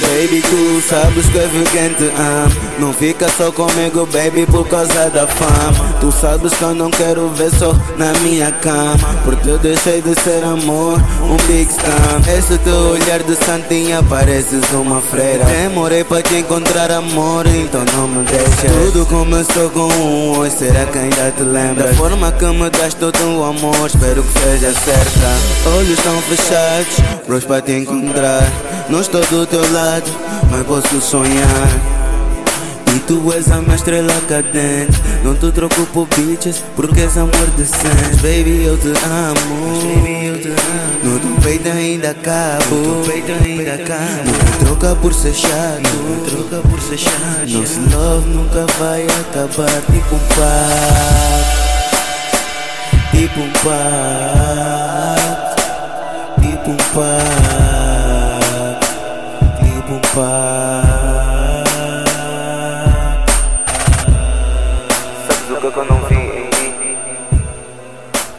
Baby, tu sabes que é quem te amo. Não fica só comigo, baby, por causa da fama. Tu sabes que eu não quero ver só na minha cama. Porque eu deixei de ser amor, um big stam Esse teu olhar de santinha pareces uma freira. Demorei pra te encontrar amor, então não me deixes. Tudo começou com um oi, será que ainda te lembra? Da forma que me das todo o amor, espero que seja certa. Olhos estão fechados, pros pra te encontrar Não estou do teu lado, mas posso sonhar. E tu és a minha estrela cadente. Não te troco por bitches porque és amor decente. Baby eu te amo. Baby eu te amo. No teu peito ainda cabo No peito ainda cabo Não me troca por ser chato. Não me troca por ser chato. Nosso love nunca vai acabar. Tipo um pacto. Tipo um pacto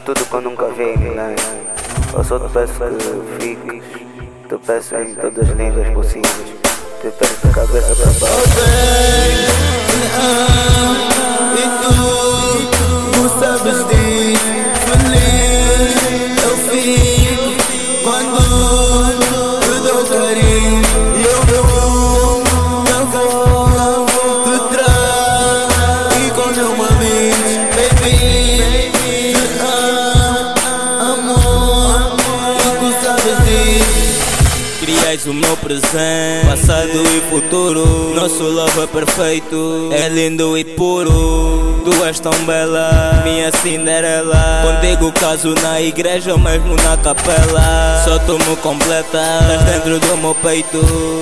Tudo que eu nunca vi em ninguém. Eu só te peço que fiques. Te peço em todas as línguas possíveis. Te peço de cabeça para baixo. Tu sabes disso, feliz eu fico quando Crias o meu presente, passado e futuro. Nosso love é perfeito, é lindo e puro. Tu és tão bela, minha Cinderela. Contigo caso na igreja ou mesmo na capela. Só tu me completa, estás dentro do meu peito.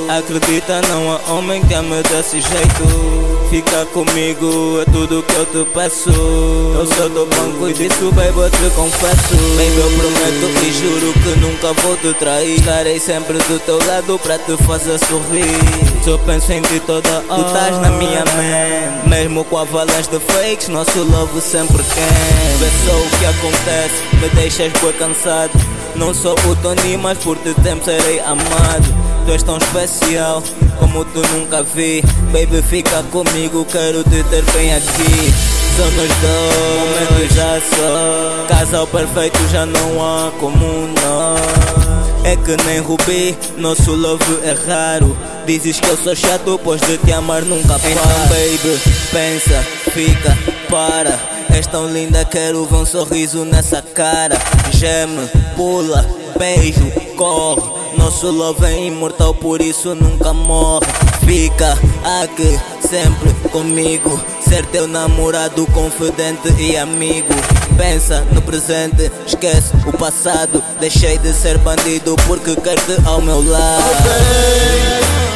Acredita, não há homem que ame desse jeito. Fica comigo, é tudo que eu te peço. Eu sou do banco e disso, baby, eu te confesso. Baby, eu prometo e juro que nunca vou te trair. Estarei sempre do teu lado pra te fazer sorrir. Só penso em ti toda hora. Tu estás na minha mente. Mesmo com avalanche de fakes, nosso love sempre quente. Vê só o que acontece, me deixas bem cansado. Não sou o Tony, mas por ti tempo serei amado. Tu és tão especial como tu nunca vi. Baby, fica comigo, quero te ter bem aqui. Somos dois, momentos já só. Casal perfeito já não há como nós. É que nem Rubi, nosso love é raro. Dizes que eu sou chato, pois de te amar nunca paro. Então, baby, pensa, fica, para. És tão linda, quero ver um sorriso nessa cara. Geme, pula, beijo, corre. Nosso love é imortal, por isso nunca morre. Fica aqui, sempre comigo. Ser teu namorado, confidente e amigo. Pensa no presente, esquece o passado. Deixei de ser bandido porque quero-te ao meu lado.